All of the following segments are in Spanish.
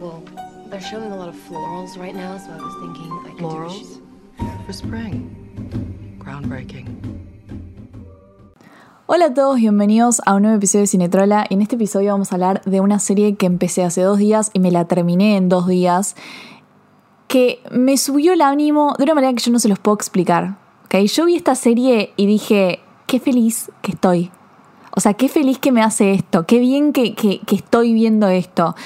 Well, they're showing a lot of florals right now, so I was thinking I could Florals? For spring. Groundbreaking. Hola a todos, bienvenidos a un nuevo episodio de Cinetrola. Y en este episodio vamos a hablar de una serie que empecé hace dos días y me la terminé en dos días. Que me subió el ánimo de una manera que yo no se los puedo explicar. ¿okay? Yo vi esta serie y dije, qué feliz que estoy. O sea, qué feliz que me hace esto. Qué bien que, que, que estoy viendo esto.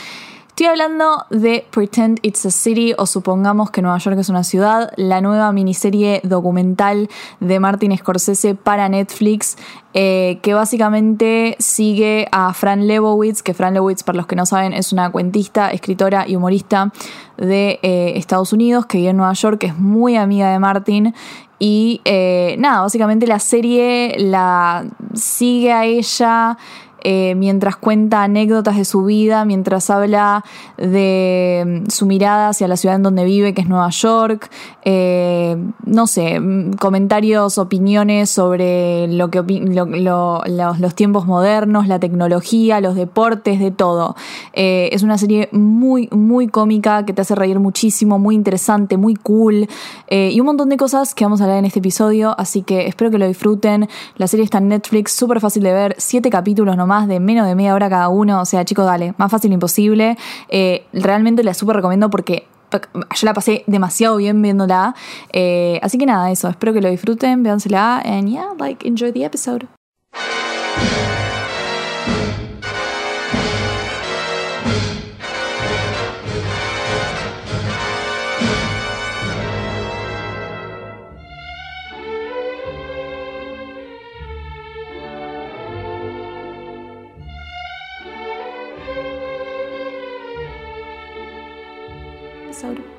Estoy hablando de Pretend It's a City o supongamos que Nueva York es una ciudad, la nueva miniserie documental de Martin Scorsese para Netflix, eh, que básicamente sigue a Fran Lebowitz, que Fran Lebowitz, para los que no saben, es una cuentista, escritora y humorista de eh, Estados Unidos que vive en Nueva York, que es muy amiga de Martin. Y eh, nada, básicamente la serie la sigue a ella. Eh, mientras cuenta anécdotas de su vida, mientras habla de mm, su mirada hacia la ciudad en donde vive, que es Nueva York, eh, no sé, mm, comentarios, opiniones sobre lo que lo, lo, los, tiempos modernos, la tecnología, los deportes, de todo. Es una serie muy, muy cómica que te hace reír muchísimo, muy interesante, muy cool y un montón de cosas que vamos a hablar en este episodio, así que espero que lo disfruten. La serie está en Netflix, súper fácil de ver, siete capítulos nomás más de menos de media hora cada uno. O sea, chicos, dale, más fácil imposible. Eh, realmente la súper recomiendo porque yo la pasé demasiado bien viéndola. Eh, así que nada, eso. Espero que lo disfruten, véansela. And yeah, like, enjoy the episode.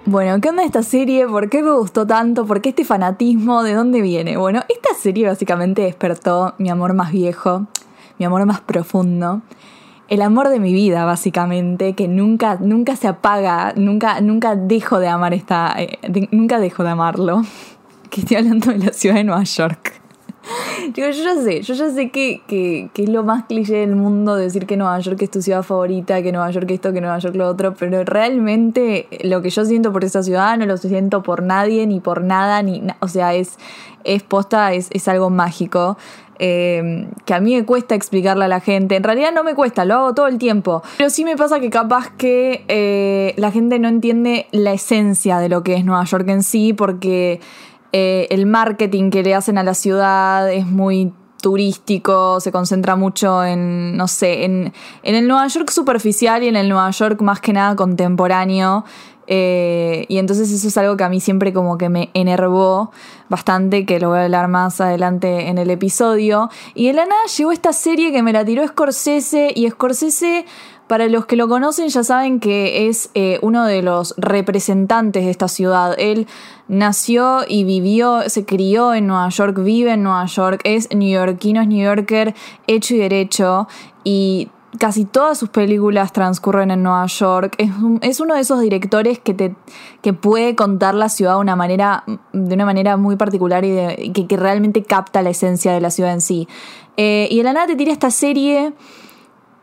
Bueno, ¿qué onda esta serie? ¿Por qué me gustó tanto? ¿Por qué este fanatismo? ¿De dónde viene? Bueno, esta serie básicamente despertó mi amor más viejo, mi amor más profundo. El amor de mi vida, básicamente, que nunca, nunca se apaga, nunca, nunca dejo de amar esta. Eh, nunca dejo de amarlo. Que estoy hablando de la ciudad de Nueva York. Digo, yo ya sé, yo ya sé que, que, que, es lo más cliché del mundo decir que Nueva York es tu ciudad favorita, que Nueva York esto, que Nueva York lo otro, pero realmente lo que yo siento por esa ciudad no lo siento por nadie, ni por nada, ni o sea, es, es posta, es, es algo mágico. Eh, que a mí me cuesta explicarle a la gente. En realidad no me cuesta, lo hago todo el tiempo. Pero sí me pasa que capaz que eh, la gente no entiende la esencia de lo que es Nueva York en sí, porque eh, el marketing que le hacen a la ciudad es muy turístico, se concentra mucho en, no sé, en, en el Nueva York superficial y en el Nueva York más que nada contemporáneo. Eh, y entonces eso es algo que a mí siempre como que me enervó bastante, que lo voy a hablar más adelante en el episodio. Y de la nada llegó esta serie que me la tiró Scorsese y Scorsese para los que lo conocen ya saben que es eh, uno de los representantes de esta ciudad. Él nació y vivió, se crió en Nueva York, vive en Nueva York, es neoyorquino, es New Yorker hecho y derecho y casi todas sus películas transcurren en Nueva York. Es, uno de esos directores que te que puede contar la ciudad de una manera, de una manera muy particular y, de, que, realmente capta la esencia de la ciudad en sí. Eh, y de la te tira esta serie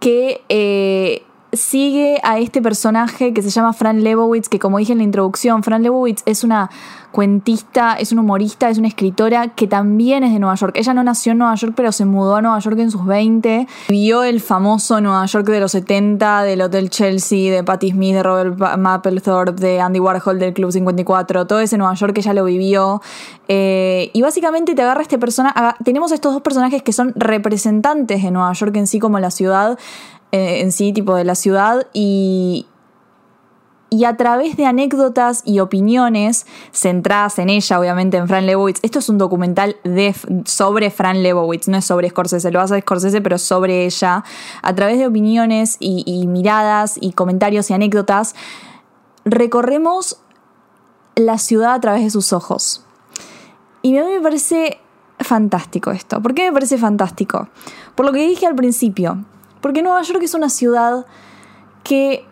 que eh, sigue a este personaje que se llama Fran Lebowitz, que como dije en la introducción, Fran Lebowitz es una cuentista, es una humorista, es una escritora que también es de Nueva York. Ella no nació en Nueva York, pero se mudó a Nueva York en sus 20. Vio el famoso Nueva York de los 70, del Hotel Chelsea, de Patti Smith, de Robert Mapplethorpe, de Andy Warhol, del Club 54. Todo ese Nueva York ella lo vivió. Eh, y básicamente te agarra este personaje. Tenemos estos dos personajes que son representantes de Nueva York en sí como la ciudad en sí, tipo de la ciudad, y, y a través de anécdotas y opiniones centradas en ella, obviamente en Fran Lebowitz. Esto es un documental de, sobre Fran Lebowitz, no es sobre Scorsese, lo hace Scorsese, pero sobre ella. A través de opiniones y, y miradas y comentarios y anécdotas, recorremos la ciudad a través de sus ojos. Y a mí me parece fantástico esto. ¿Por qué me parece fantástico? Por lo que dije al principio, porque Nueva York es una ciudad que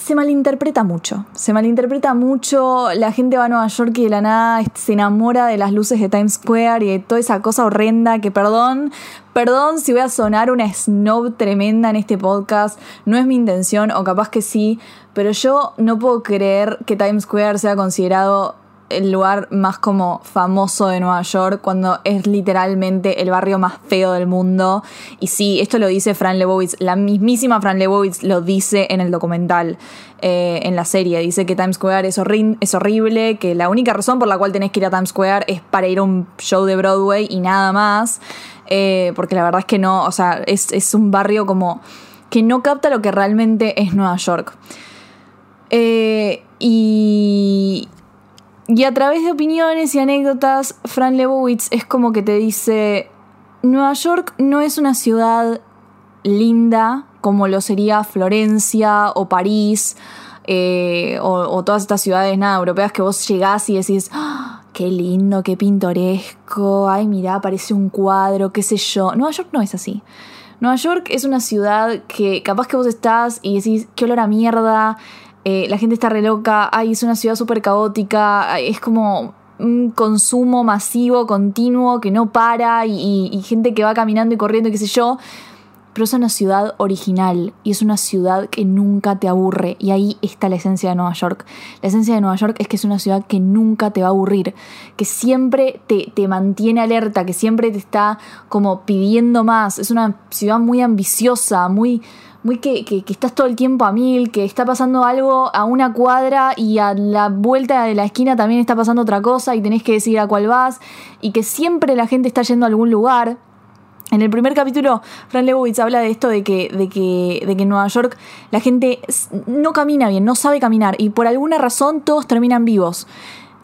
se malinterpreta mucho. Se malinterpreta mucho. La gente va a Nueva York y de la nada se enamora de las luces de Times Square y de toda esa cosa horrenda que, perdón, perdón si voy a sonar una snob tremenda en este podcast. No es mi intención, o capaz que sí, pero yo no puedo creer que Times Square sea considerado el lugar más como famoso de Nueva York cuando es literalmente el barrio más feo del mundo. Y sí, esto lo dice Fran Lebowitz, la mismísima Fran Lebowitz lo dice en el documental, eh, en la serie. Dice que Times Square es, horrible, que la única razón por la cual tenés que ir a Times Square es para ir a un show de Broadway y nada más. Eh, porque la verdad es que no, o sea, es, es un barrio como que no capta lo que realmente es Nueva York. Eh, y, y a través de opiniones y anécdotas, Fran Lebowitz es como que te dice, Nueva York no es una ciudad linda como lo sería Florencia o París eh, o, todas estas ciudades nada europeas que vos llegás y decís, ¡Ah! qué lindo, qué pintoresco, ay mira, parece un cuadro, qué sé yo. Nueva York no es así. Nueva York es una ciudad que capaz que vos estás y decís, qué olor a mierda, eh, la gente está re loca, ay, es una ciudad súper caótica, es como un consumo masivo, continuo, que no para, y, gente que va caminando y corriendo, qué sé yo. Pero es una ciudad original y es una ciudad que nunca te aburre. Y ahí está la esencia de Nueva York. La esencia de Nueva York es que es una ciudad que nunca te va a aburrir, que siempre te, te mantiene alerta, que siempre te está como pidiendo más. Es una ciudad muy ambiciosa, muy, muy que, que, estás todo el tiempo a mil, que está pasando algo a una cuadra y a la vuelta de la esquina también está pasando otra cosa y tenés que decidir a cuál vas y que siempre la gente está yendo a algún lugar. En el primer capítulo, Fran Lebowitz habla de esto de que, de que, de que en Nueva York la gente no camina bien, no sabe caminar y por alguna razón todos terminan vivos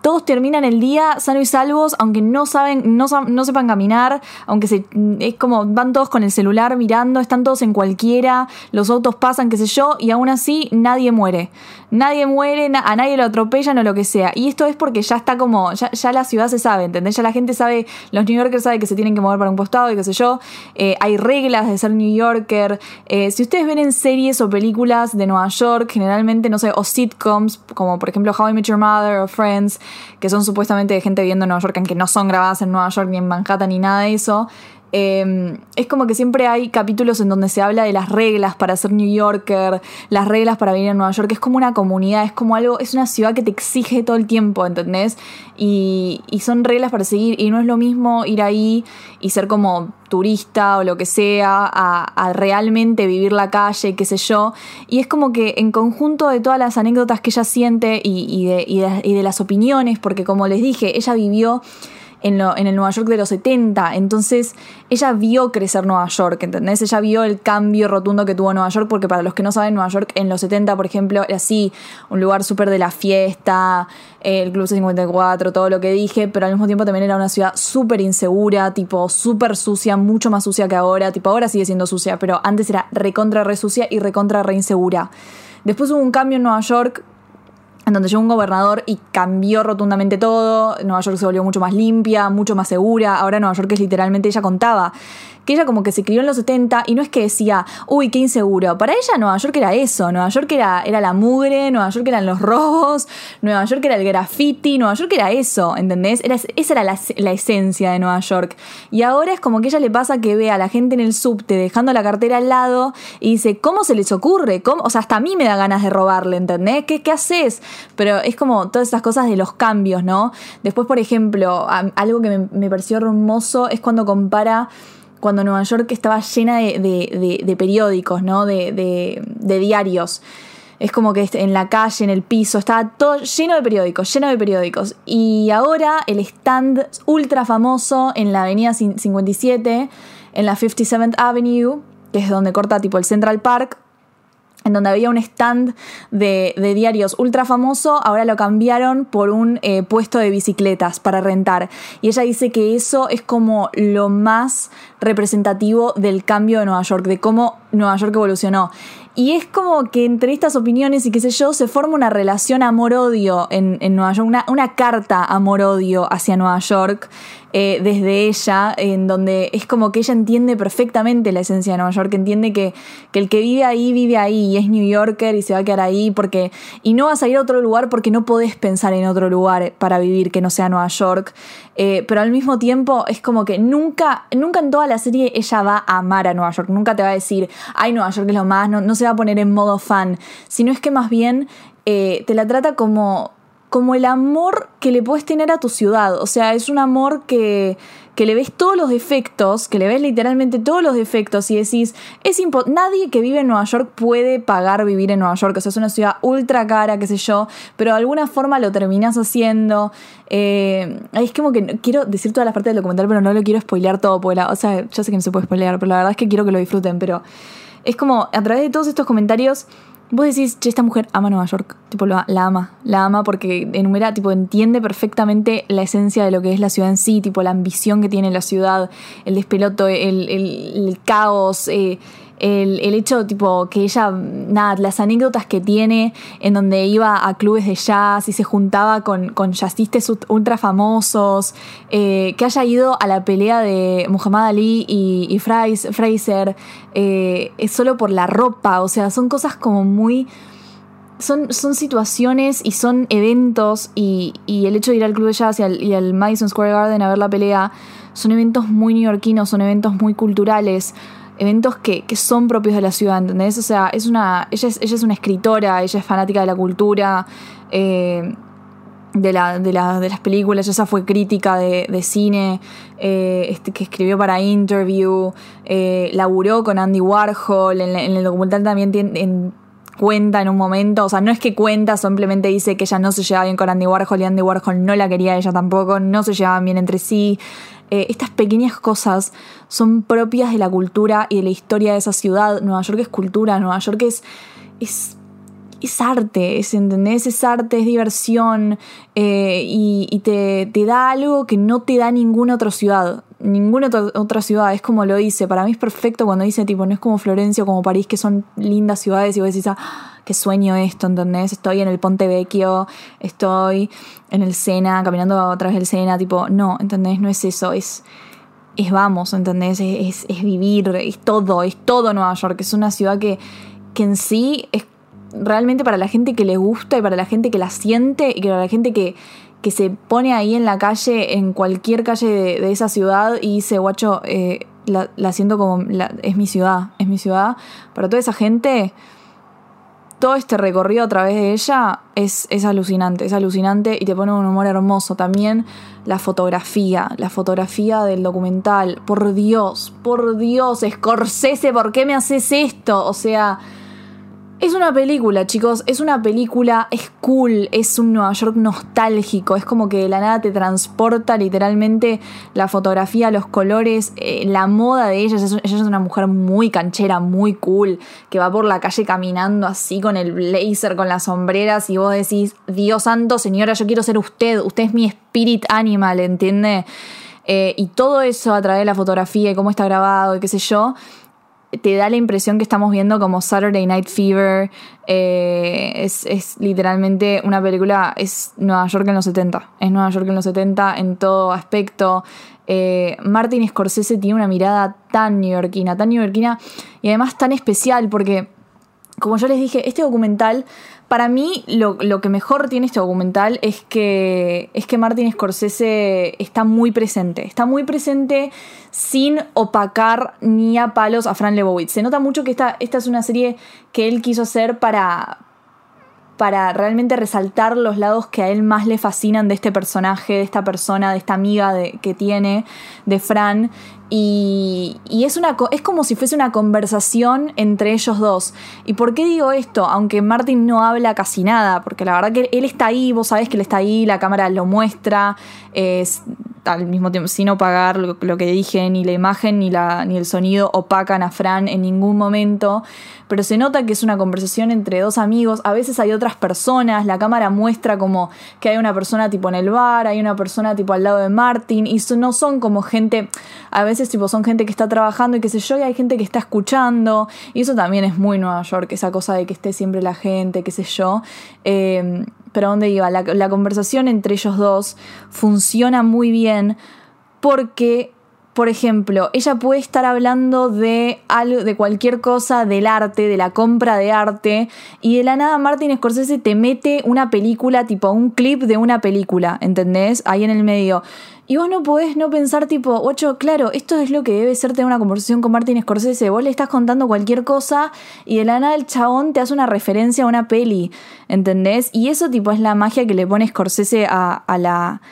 todos terminan el día sanos y salvos, aunque no saben, no, no sepan caminar, aunque se, es como van todos con el celular mirando, están todos en cualquiera, los autos pasan, qué sé yo, y aún así nadie muere. Nadie muere, a nadie lo atropellan o lo que sea. Y esto es porque ya está como, ya, la ciudad se sabe, ¿entendés? Ya la gente sabe, los New Yorkers saben que se tienen que mover para un costado y qué sé yo. Eh, hay reglas de ser New Yorker. Eh, si ustedes ven en series o películas de Nueva York, generalmente, no sé, o sitcoms, como por ejemplo How I Met Your Mother o Friends, que son supuestamente de gente viviendo en Nueva York, aunque no son grabadas en Nueva York ni en Manhattan ni nada de eso. Em, es como que siempre hay capítulos en donde se habla de las reglas para ser New Yorker, las reglas para vivir en Nueva York. Es como una comunidad, es como algo, es una ciudad que te exige todo el tiempo, ¿entendés? Y, son reglas para seguir. Y no es lo mismo ir ahí y ser como turista o lo que sea, a, realmente vivir la calle, qué sé yo. Y es como que en conjunto de todas las anécdotas que ella siente y, y de las opiniones, porque como les dije, ella vivió en, el Nueva York de los 70. Entonces ella vio crecer Nueva York, ¿entendés? Ella vio el cambio rotundo que tuvo Nueva York, porque para los que no saben, Nueva York en los 70, por ejemplo, era así, un lugar súper de la fiesta, el Club C54, todo lo que dije, pero al mismo tiempo también era una ciudad súper insegura, tipo súper sucia, mucho más sucia que ahora, tipo ahora sigue siendo sucia, pero antes era recontra re sucia y recontra re insegura. Después hubo un cambio en Nueva York en donde llegó un gobernador y cambió rotundamente todo. Nueva York se volvió mucho más limpia, mucho más segura. Ahora Nueva York es literalmente, ella contaba que ella como que se crió en los 70 y no es que decía, uy, qué inseguro. Para ella Nueva York era eso, Nueva York era, era la mugre, Nueva York eran los robos, Nueva York era el graffiti, Nueva York era eso, ¿entendés? Era, esa era la, esencia de Nueva York. Y ahora es como que ella le pasa que ve a la gente en el subte dejando la cartera al lado y dice, ¿cómo se les ocurre? ¿Cómo? O sea, hasta a mí me da ganas de robarle, ¿entendés? ¿Qué, qué haces? Pero es como todas esas cosas de los cambios, ¿no? Después, por ejemplo, algo que me, me pareció hermoso es cuando compara cuando Nueva York estaba llena de, periódicos, ¿no? De, diarios. Es como que en la calle, en el piso, estaba todo lleno de periódicos, lleno de periódicos. Y ahora el stand ultra famoso en la avenida 57, en la 57th Avenue, que es donde corta tipo el Central Park, en donde había un stand de, diarios ultra famoso, ahora lo cambiaron por un eh, puesto de bicicletas para rentar. Y ella dice que eso es como lo más representativo del cambio de Nueva York, de cómo Nueva York evolucionó. Y es como que entre estas opiniones y qué sé yo, se forma una relación amor-odio en, Nueva York, una, una carta amor-odio hacia Nueva York eh, desde ella, en donde es como que ella entiende perfectamente la esencia de Nueva York, entiende que, que, el que vive ahí, vive ahí, y es New Yorker y se va a quedar ahí, porque, y no vas a ir a otro lugar porque no podés pensar en otro lugar para vivir que no sea Nueva York. Eh, pero al mismo tiempo es como que nunca, nunca en toda la serie ella va a amar a Nueva York, nunca te va a decir, ay, Nueva York es lo más, no, no se va a poner en modo fan, sino es que más bien eh, te la trata como, como el amor que le puedes tener a tu ciudad, o sea, es un amor que que le ves todos los defectos, que le ves literalmente todos los defectos y decís, es nadie que vive en Nueva York puede pagar vivir en Nueva York, o sea, es una ciudad ultra cara, qué sé yo, pero de alguna forma lo terminas haciendo. Eh, es como que quiero decir todas las partes del documental, pero no lo quiero spoilear todo, porque o sea, yo sé que no se puede spoilear, pero la verdad es que quiero que lo disfruten, pero es como a través de todos estos comentarios Vos decís, che, esta mujer ama Nueva York. Tipo, la, ama. La ama porque enumera, tipo, entiende perfectamente la esencia de lo que es la ciudad en sí, tipo, la ambición que tiene la ciudad, el despeloto, el, el caos, eh, el, el, hecho, tipo, que ella, nada, las anécdotas que tiene en donde iba a clubes de jazz y se juntaba con, con jazzistas ultra famosos, eh, que haya ido a la pelea de Muhammad Ali y, y Fraser, eh, es solo por la ropa, o sea, son cosas como muy... Son, son situaciones y son eventos y, y, el hecho de ir al club de jazz y al, y al Madison Square Garden a ver la pelea son eventos muy neoyorquinos, son eventos muy culturales eventos que, son propios de la ciudad, ¿entendés? O sea, es una, ella, es, ella es una escritora, ella es fanática de la cultura, eh, de, la, de, las películas, ella fue crítica de, cine, eh, este, que escribió para Interview, eh, laburó con Andy Warhol, en, el documental también tiene... cuenta en un momento, o sea, no es que cuenta, simplemente dice que ella no se llevaba bien con Andy Warhol y Andy Warhol no la quería ella tampoco, no se llevaban bien entre sí. Eh, estas pequeñas cosas son propias de la cultura y de la historia de esa ciudad. Nueva York es cultura, Nueva York es, es, es arte, es, ¿entendés? Es arte, es diversión eh, y, te, te, da algo que no te da ninguna otra ciudad. Ninguna otra ciudad, es como lo dice. Para mí es perfecto cuando dice, tipo, no es como Florencia o como París, que son lindas ciudades y vos decís, ah, qué sueño esto, ¿entendés? Estoy en el Ponte Vecchio, estoy en el Sena, caminando a través del Sena, tipo, no, ¿entendés? No es eso, es, es vamos, ¿entendés? Es, es, vivir, es todo, es todo Nueva York, es una ciudad que, que en sí es realmente para la gente que le gusta y para la gente que la siente y para la gente que, que se pone ahí en la calle, en cualquier calle de, esa ciudad y dice, guacho, eh, la, siento como, es mi ciudad, es mi ciudad. Para toda esa gente, todo este recorrido a través de ella es, es, alucinante, es alucinante y te pone un humor hermoso. También la fotografía, la fotografía del documental. Por Dios, por Dios, Scorsese, ¿por qué me haces esto? O sea, es una película, chicos, es una película, es cool, es un Nueva York nostálgico, es como que de la nada te transporta literalmente la fotografía, los colores, eh, la moda de ella. Ella es una mujer muy canchera, muy cool, que va por la calle caminando así con el blazer, con las sombreras y vos decís, Dios santo, señora, yo quiero ser usted, usted es mi spirit animal, ¿entiende? Eh, y todo eso a través de la fotografía y cómo está grabado y qué sé yo, te da la impresión que estamos viendo como Saturday Night Fever. Eh, es, literalmente una película, es Nueva York en los 70. Es Nueva York en los 70 en todo aspecto. Eh, Martin Scorsese tiene una mirada tan neoyorquina, tan neoyorquina y además tan especial porque, como yo les dije, este documental para mí, lo, que mejor tiene este documental es que, es que Martin Scorsese está muy presente. Está muy presente sin opacar ni a palos a Fran Lebowitz. Se nota mucho que esta, esta es una serie que él quiso hacer para, para realmente resaltar los lados que a él más le fascinan de este personaje, de esta persona, de esta amiga que tiene, de Fran. Y, es, una, es como si fuese una conversación entre ellos dos. ¿Y por qué digo esto? Aunque Martin no habla casi nada, porque la verdad que él está ahí, vos sabés que él está ahí, la cámara lo muestra, al mismo tiempo, sin opagar lo, lo, que dije, ni la imagen ni, la, ni el sonido opacan a Fran en ningún momento, pero se nota que es una conversación entre dos amigos, a veces hay otras personas, la cámara muestra como que hay una persona tipo en el bar, hay una persona tipo al lado de Martin, y no son como gente, a veces tipo son gente que está trabajando y qué sé yo, y hay gente que está escuchando, y eso también es muy Nueva York, esa cosa de que esté siempre la gente, qué sé yo. Eh, pero ¿dónde iba? La, la conversación entre ellos dos funciona muy bien porque por ejemplo, ella puede estar hablando de algo, de cualquier cosa del arte, de la compra de arte, y de la nada Martin Scorsese te mete una película, tipo un clip de una película, ¿entendés? Ahí en el medio. Y vos no podés no pensar tipo, ocho, claro, esto es lo que debe ser tener una conversación con Martin Scorsese. Vos le estás contando cualquier cosa y de la nada el chabón te hace una referencia a una peli, ¿entendés? Y eso tipo es la magia que le pone Scorsese a, a la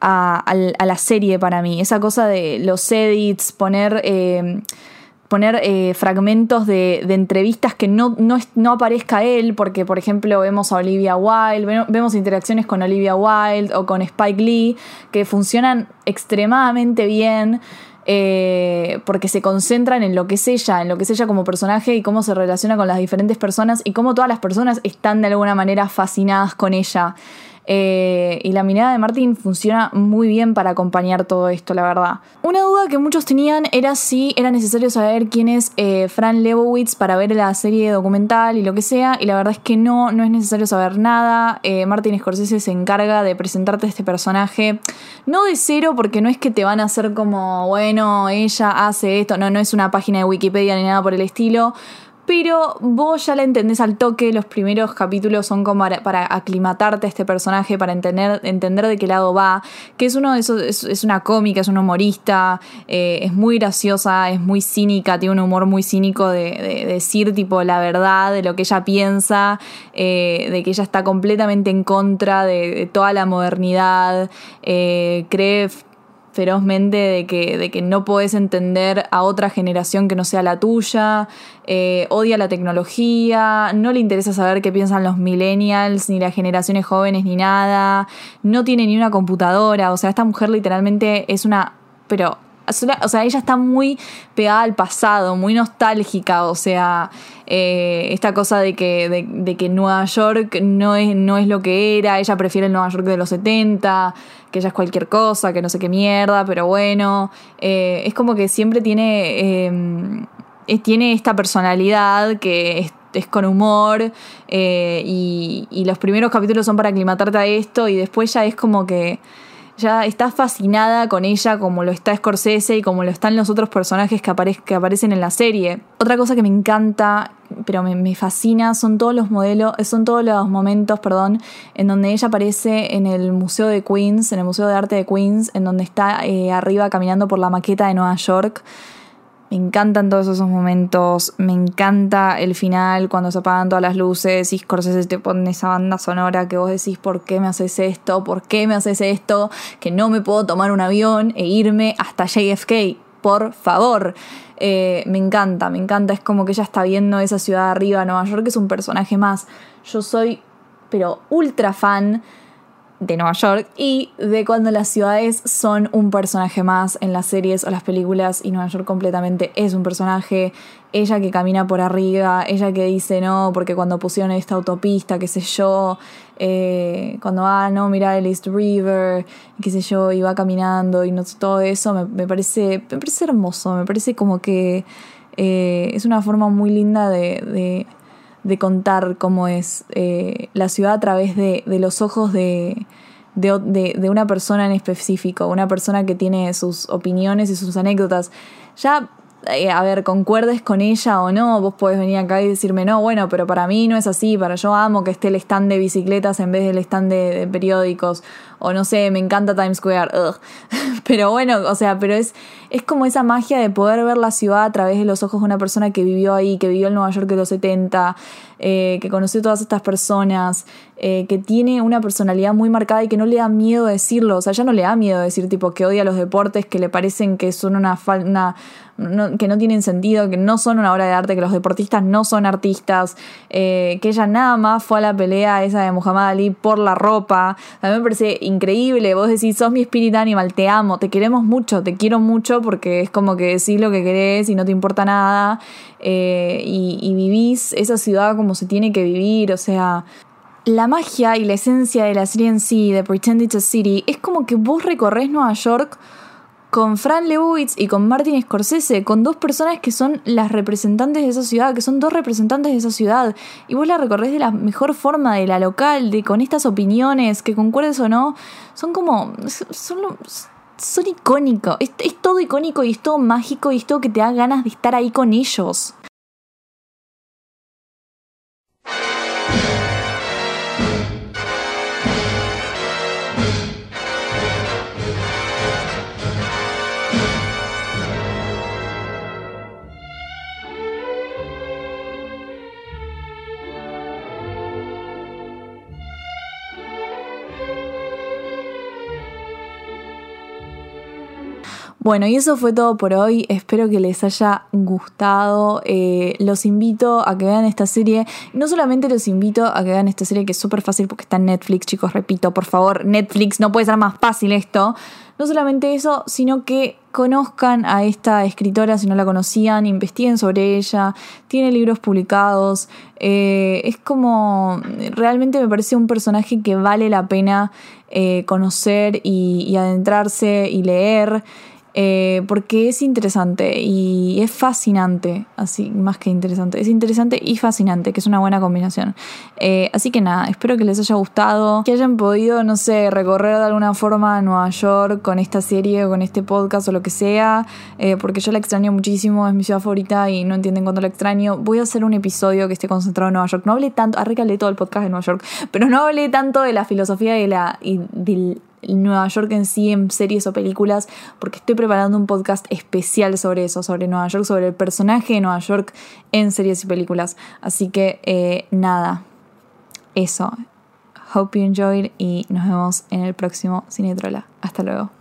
a, la serie para mí. Esa cosa de los edits, poner, eh, poner eh, fragmentos de, entrevistas que no, no, no, aparezca él, porque por ejemplo vemos a Olivia Wilde, vemos interacciones con Olivia Wilde o con Spike Lee que funcionan extremadamente bien. Eh, porque se concentran en lo que es ella, en lo que es ella como personaje y cómo se relaciona con las diferentes personas y cómo todas las personas están de alguna manera fascinadas con ella. Eh, y la mirada de Martin funciona muy bien para acompañar todo esto, la verdad. Una duda que muchos tenían era si era necesario saber quién es eh, Fran Lebowitz para ver la serie documental y lo que sea, y la verdad es que no, no es necesario saber nada. Eh, Martin Scorsese se encarga de presentarte este personaje, no de cero, porque no es que te van a hacer como, bueno, ella hace esto, no, no es una página de Wikipedia ni nada por el estilo pero vos ya la entendés al toque, los primeros capítulos son como para, aclimatarte a este personaje, para entender, entender de qué lado va, que es uno es, una cómica, es un humorista, eh, es muy graciosa, es muy cínica, tiene un humor muy cínico de, decir tipo la verdad, de lo que ella piensa, eh, de que ella está completamente en contra de, toda la modernidad, eh, cree ferozmente de que, de que no puedes entender a otra generación que no sea la tuya, eh, odia la tecnología, no le interesa saber qué piensan los millennials, ni las generaciones jóvenes, ni nada, no tiene ni una computadora, o sea, esta mujer literalmente es una, pero o sea, ella está muy pegada al pasado, muy nostálgica, o sea, eh, esta cosa de que, de, que Nueva York no es, no es lo que era, ella prefiere el Nueva York de los 70, que ella es cualquier cosa, que no sé qué mierda, pero bueno, eh, es como que siempre tiene, em, tiene esta personalidad que es con humor y, y, los primeros capítulos son para aclimatarte a esto y después ya es como que ya estás fascinada con ella como lo está Scorsese y como lo están los otros personajes que, que aparecen en la serie. Otra cosa que me encanta, pero me, fascina, son todos los modelos, son todos los momentos, perdón, en donde ella aparece en el Museo de Queens, en el Museo de Arte de Queens, en donde está eh, arriba caminando por la maqueta de Nueva York. Me encantan todos esos momentos, me encanta el final cuando se apagan todas las luces y Scorsese te pone esa banda sonora que vos decís ¿por qué me haces esto? ¿Por qué me haces esto? Que no me puedo tomar un avión e irme hasta JFK, por favor. Eh, me encanta, me encanta, es como que ella está viendo esa ciudad arriba, Nueva York es un personaje más. Yo soy, pero ultra fan de Nueva York y de cuando las ciudades son un personaje más en las series o las películas y Nueva York completamente es un personaje, ella que camina por arriba, ella que dice no, porque cuando pusieron esta autopista, qué sé yo, eh, cuando va, ah, no, mira el East River, qué sé yo, y va caminando y no, todo eso, me, parece, me parece hermoso, me parece como que eh, es una forma muy linda de de contar cómo es eh, la ciudad a través de, los ojos de, de, una persona en específico, una persona que tiene sus opiniones y sus anécdotas. Ya, eh, a ver, concuerdes con ella o no, vos podés venir acá y decirme, no, bueno, pero para mí no es así, para yo amo que esté el stand de bicicletas en vez del stand de, periódicos, o no sé, me encanta Times Square, pero bueno, o sea, pero es es como esa magia de poder ver la ciudad a través de los ojos de una persona que vivió ahí, que vivió en Nueva York de los 70, eh, que conoció todas estas personas, eh, que tiene una personalidad muy marcada y que no le da miedo decirlo. O sea, ya no le da miedo decir tipo que odia los deportes, que le parecen que son una, una, que no tienen sentido, que no son una obra de arte, que los deportistas no son artistas, eh, que ella nada más fue a la pelea esa de Muhammad Ali por la ropa. A mí me parece increíble. Vos decís, sos mi espíritu animal, te amo, te queremos mucho, te quiero mucho porque es como que decís lo que querés y no te importa nada. Eh, y, vivís esa ciudad como se tiene que vivir, o sea, la magia y la esencia de la serie en sí, de Pretend It's a City, es como que vos recorres Nueva York con Fran Lebowitz y con Martin Scorsese, con dos personas que son las representantes de esa ciudad, que son dos representantes de esa ciudad, y vos la recorres de la mejor forma, de la local, de con estas opiniones, que concuerdes o no, son como. son, son icónicos, es, es todo icónico y es todo mágico y es todo que te da ganas de estar ahí con ellos. Bueno, y eso fue todo por hoy. Espero que les haya gustado. Eh, los invito a que vean esta serie. No solamente los invito a que vean esta serie, que es súper fácil porque está en Netflix, chicos. Repito, por favor, Netflix, no puede ser más fácil esto. No solamente eso, sino que conozcan a esta escritora si no la conocían, investiguen sobre ella, tiene libros publicados, eh, es como, realmente me parece un personaje que vale la pena eh, conocer y adentrarse y leer. Eh, porque es interesante y es fascinante, así más que interesante, es interesante y fascinante, que es una buena combinación. Eh, así que nada, espero que les haya gustado, que hayan podido, no sé, recorrer de alguna forma Nueva York con esta serie o con este podcast o lo que sea, eh, porque yo la extraño muchísimo, es mi ciudad favorita y no entienden cuánto la extraño. Voy a hacer un episodio que esté concentrado en Nueva York. No hablé tanto, arrécale todo el podcast de Nueva York, pero no hablé tanto de la filosofía y, la, y del Nueva York en sí en series o películas, porque estoy preparando un podcast especial sobre eso, sobre Nueva York, sobre el personaje de Nueva York en series y películas. Así que eh, nada, eso. Hope you enjoyed y nos vemos en el próximo Cinetrola. Hasta luego.